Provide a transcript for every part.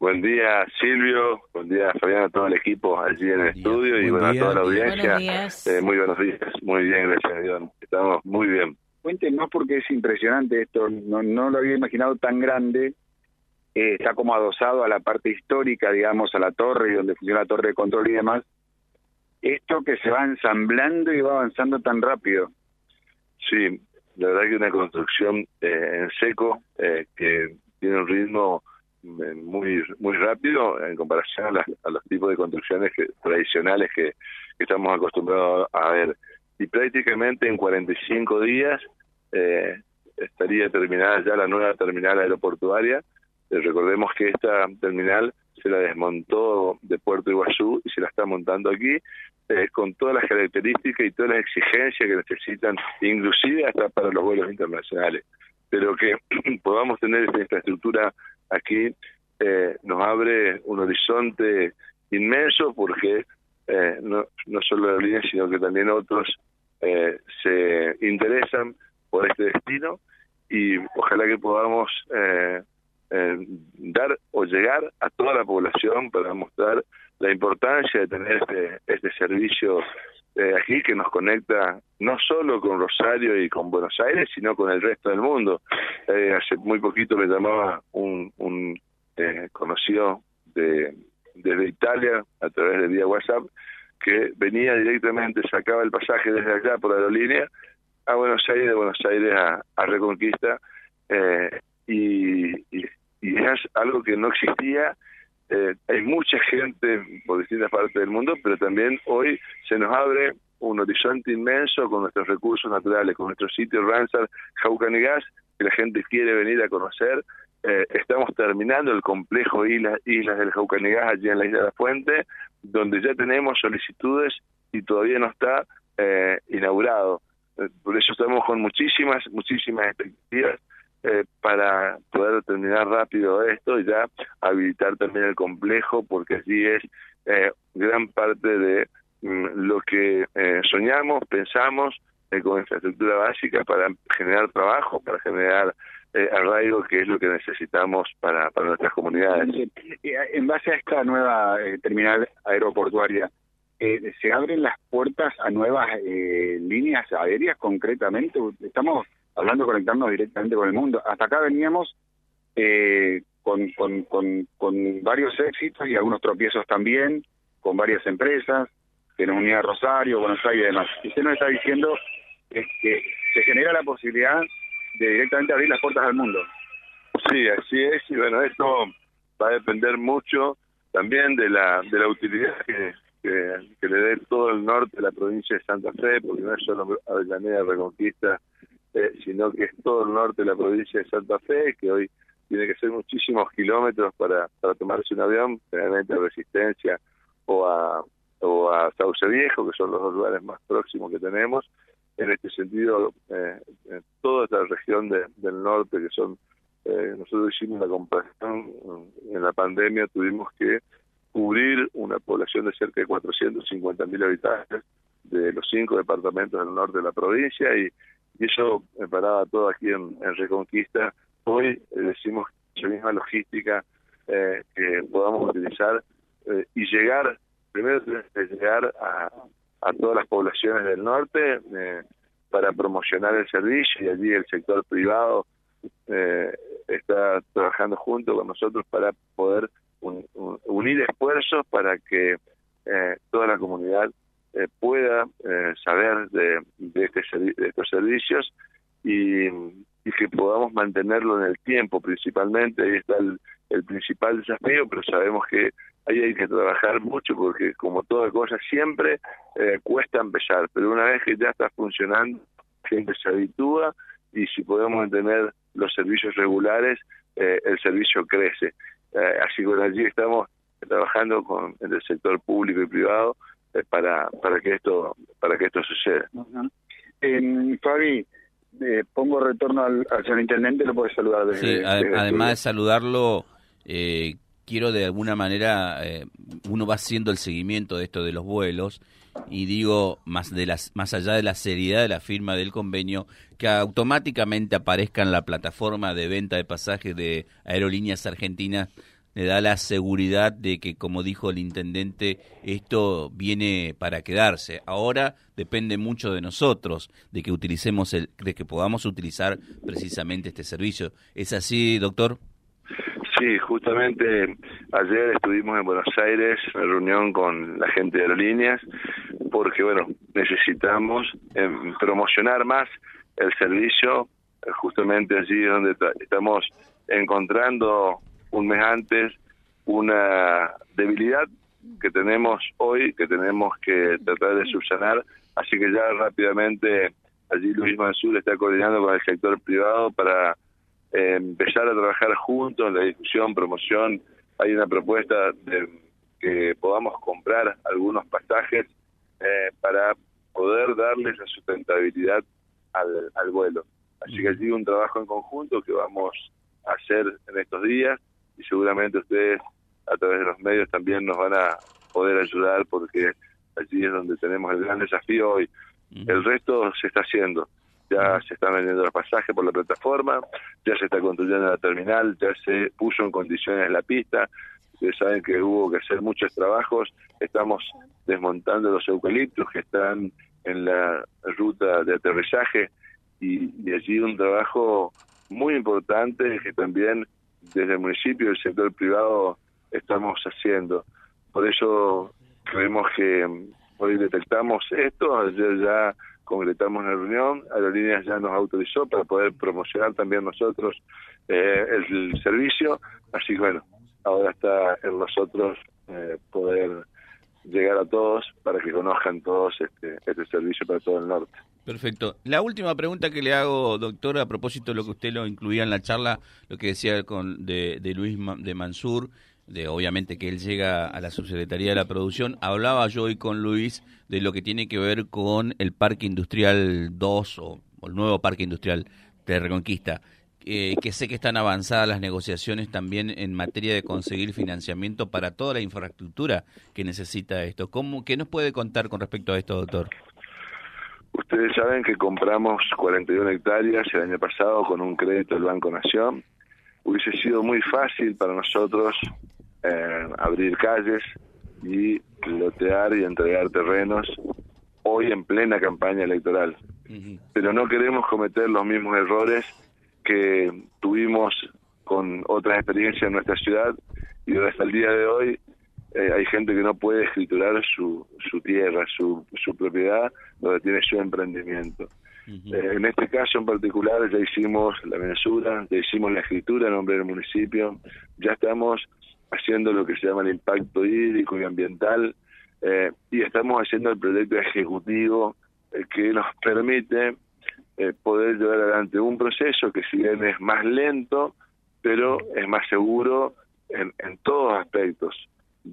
Buen día, Silvio. Buen día, Fabián, a todo el equipo allí en el estudio y bueno, a toda la audiencia. Eh, muy buenos días. Muy bien, gracias a Dios. Estamos muy bien. Cuéntenos porque es impresionante esto. No, no lo había imaginado tan grande. Eh, está como adosado a la parte histórica, digamos, a la torre y donde funciona la torre de control y demás. Esto que se va ensamblando y va avanzando tan rápido. Sí, la verdad que una construcción eh, en seco que tiene un ritmo muy muy rápido en comparación a, los tipos de construcciones que, tradicionales que, estamos acostumbrados a ver. Y prácticamente en 45 días eh, estaría terminada ya la nueva terminal aeroportuaria. Eh, recordemos que esta terminal se la desmontó de Puerto Iguazú y se la está montando aquí eh, con todas las características y todas las exigencias que necesitan, inclusive hasta para los vuelos internacionales. Pero que podamos tener esta infraestructura aquí eh, nos abre un horizonte inmenso porque eh, no, no solo la línea, sino que también otros eh, se interesan por este destino y ojalá que podamos dar o llegar a toda la población para mostrar la importancia de tener este, este servicio aquí que nos conecta no solo con Rosario y con Buenos Aires, sino con el resto del mundo. Eh, hace muy poquito me llamaba un, un eh, conocido de, desde Italia a través de vía WhatsApp que venía directamente, sacaba el pasaje desde allá por aerolínea a Buenos Aires, de Buenos Aires a, Reconquista, eh, y, y, es algo que no existía eh, hay mucha gente por distintas partes del mundo, pero también hoy se nos abre un horizonte inmenso con nuestros recursos naturales, con nuestro sitio Ransar, Jaucanigas, que la gente quiere venir a conocer. Eh, estamos terminando el complejo Islas, Islas del Jaucanigas allí en la Isla de la Fuente, donde ya tenemos solicitudes y todavía no está eh, inaugurado. Eh, por eso estamos con muchísimas, muchísimas expectativas eh, para poder terminar rápido esto y ya habilitar también el complejo, porque allí es eh, gran parte de mm, lo que eh, soñamos, pensamos con infraestructura básica para generar trabajo, para generar arraigo, que es lo que necesitamos para, para nuestras comunidades. En base a esta nueva terminal aeroportuaria, ¿se abren las puertas a nuevas líneas aéreas concretamente? Estamos hablando de conectarnos directamente con el mundo. Hasta acá veníamos eh, con, varios éxitos y algunos tropiezos también, con varias empresas, que nos unía Rosario, Buenos Aires y demás. Y usted nos está diciendo que se genera la posibilidad de directamente abrir las puertas al mundo. Sí, así es, y bueno, esto va a depender mucho también de la, de la utilidad que, que, le dé todo el norte de la provincia de Santa Fe, porque no es solo Avellaneda Reconquista, eh, sino que es todo el norte de la provincia de Santa Fe, que hoy tiene que ser muchísimos kilómetros para, para tomarse un avión, generalmente a Resistencia o a, o a Sauce Viejo, que son los dos lugares más próximos que tenemos. En este sentido, eh, toda esta región del norte, que son, eh, nosotros hicimos la comparación, en la pandemia tuvimos que cubrir una población de cerca de 450.000 habitantes de los cinco departamentos del norte de la provincia y y eso me paraba todo aquí en, Reconquista. Hoy eh, decimos esa misma logística eh, que podamos utilizar eh, y llegar, primero llegar a, a todas las poblaciones del norte para promocionar el servicio y allí el sector privado está trabajando junto con nosotros para poder unir esfuerzos para que toda la comunidad eh, pueda eh, saber de, de, este, estos servicios y, que podamos mantenerlo en el tiempo principalmente. Ahí está el, el principal desafío, pero sabemos que ahí hay que trabajar mucho porque como toda cosa siempre eh, cuesta empezar, pero una vez que ya está funcionando, gente se habitúa y si podemos mantener los servicios regulares, el servicio crece. así que allí estamos trabajando con el sector público y privado eh, para para que esto para que esto suceda. Fabi, eh, pongo retorno al, señor intendente, lo puedes saludar. Desde, sí, además de saludarlo, eh, quiero de alguna manera, uno va haciendo el seguimiento de esto de los vuelos y digo, más, de las, más allá de la seriedad de la firma del convenio, que automáticamente aparezca en la plataforma de venta de pasajes de aerolíneas argentinas le da la seguridad de que, como dijo el intendente, esto viene para quedarse. Ahora depende mucho de nosotros, de que utilicemos el, de que podamos utilizar precisamente este servicio. ¿Es así, doctor? Sí, justamente ayer estuvimos en Buenos Aires en reunión con la gente de aerolíneas porque, bueno, necesitamos em, promocionar más el servicio justamente allí donde estamos encontrando un mes antes una debilidad que tenemos hoy, que tenemos que tratar de subsanar, así que ya rápidamente allí Luis Mansur está coordinando con el sector privado para eh, empezar a trabajar juntos en la discusión, promoción. Hay una propuesta de que podamos comprar algunos pasajes eh, para poder darles la sustentabilidad al, al vuelo. Así que allí un trabajo en conjunto que vamos a hacer en estos días y seguramente ustedes a través de los medios también nos van a poder ayudar porque allí es donde tenemos el gran desafío hoy. El resto se está haciendo. Ya se están vendiendo los pasajes por la plataforma, ya se está construyendo la terminal, ya se puso en condiciones la pista. Ustedes saben que hubo que hacer muchos trabajos. Estamos desmontando los eucaliptos que están en la ruta de aterrizaje y, y allí un trabajo muy importante que también desde el municipio y el sector privado estamos haciendo. Por eso creemos que mm, hoy detectamos esto, ayer ya concretamos la reunión, Aerolíneas ya nos autorizó para poder promocionar también nosotros eh, el, servicio, así que bueno, ahora está en nosotros eh, poder llegar a todos para que conozcan todos este, este servicio para todo el norte. Perfecto. La última pregunta que le hago, doctor, a propósito de lo que usted lo incluía en la charla, lo que decía con, de, de Luis de Mansur, de obviamente que él llega a la subsecretaría de la producción. Hablaba yo hoy con Luis de lo que tiene que ver con el Parque Industrial 2 o, el nuevo Parque Industrial de Reconquista. Eh, que sé que están avanzadas las negociaciones también en materia de conseguir financiamiento para toda la infraestructura que necesita esto. ¿Cómo, ¿Qué nos puede contar con respecto a esto, doctor? Ustedes saben que compramos 41 hectáreas el año pasado con un crédito del Banco Nación. Hubiese sido muy fácil para nosotros eh, abrir calles y lotear y entregar terrenos hoy en plena campaña electoral. Pero no queremos cometer los mismos errores que tuvimos con otras experiencias en nuestra ciudad y hasta el día de hoy eh, hay gente que no puede escriturar su, su tierra, su, su propiedad, donde tiene su emprendimiento. Eh, en este caso en particular ya hicimos la mensura, ya hicimos la escritura en nombre del municipio, ya estamos haciendo lo que se llama el impacto hídrico y ambiental eh, y estamos haciendo el proyecto ejecutivo que nos permite poder llevar adelante un proceso que si bien es más lento, pero es más seguro en, en todos aspectos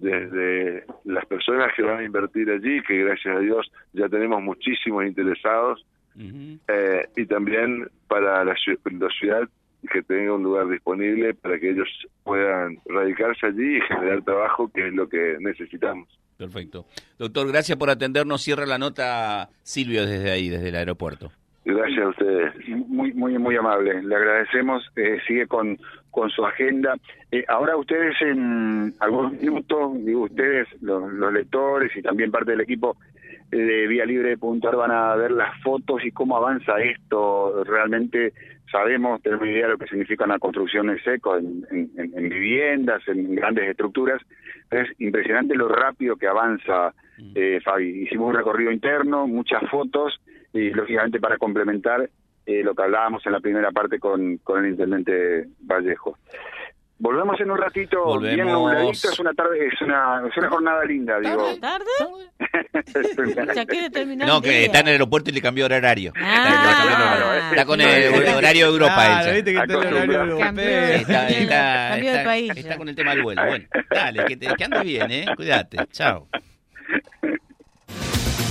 desde las personas que van a invertir allí, que gracias a Dios ya tenemos muchísimos interesados, eh, y también para la, la, ciudad que tenga un lugar disponible para que ellos puedan radicarse allí y generar trabajo, que es lo que necesitamos. Perfecto. Doctor, gracias por atendernos. Cierra la nota Silvio desde ahí, desde el aeropuerto. Gracias a ustedes. Muy, muy, muy amable. Le agradecemos. Eh, sigue con, con su agenda. Eh, ahora ustedes en algunos minutos, digo ustedes, los, lectores y también parte del equipo de Vía Libre Puntuar van a ver las fotos y cómo avanza esto. Realmente sabemos, tenemos idea de lo que significa una construcción en seco, en, en, viviendas, en grandes estructuras. Es impresionante lo rápido que avanza, mm. eh, Fabi. Hicimos un recorrido interno, muchas fotos y lógicamente para complementar eh, lo que hablábamos en la primera parte con, con el intendente Vallejo. Volvemos en un ratito Volvemos. bien nubladito, es una tarde, es una, es una jornada linda, digo. ¿Tarde? ya quiere terminar. No, que está en el aeropuerto y le cambió horario. Ah, está, con el horario de Europa. Claro, ella. viste que está. Está, está, de está- país. está con el tema del vuelo. Bueno, dale, que, te, que ande bien, ¿eh? Cuídate. Chao.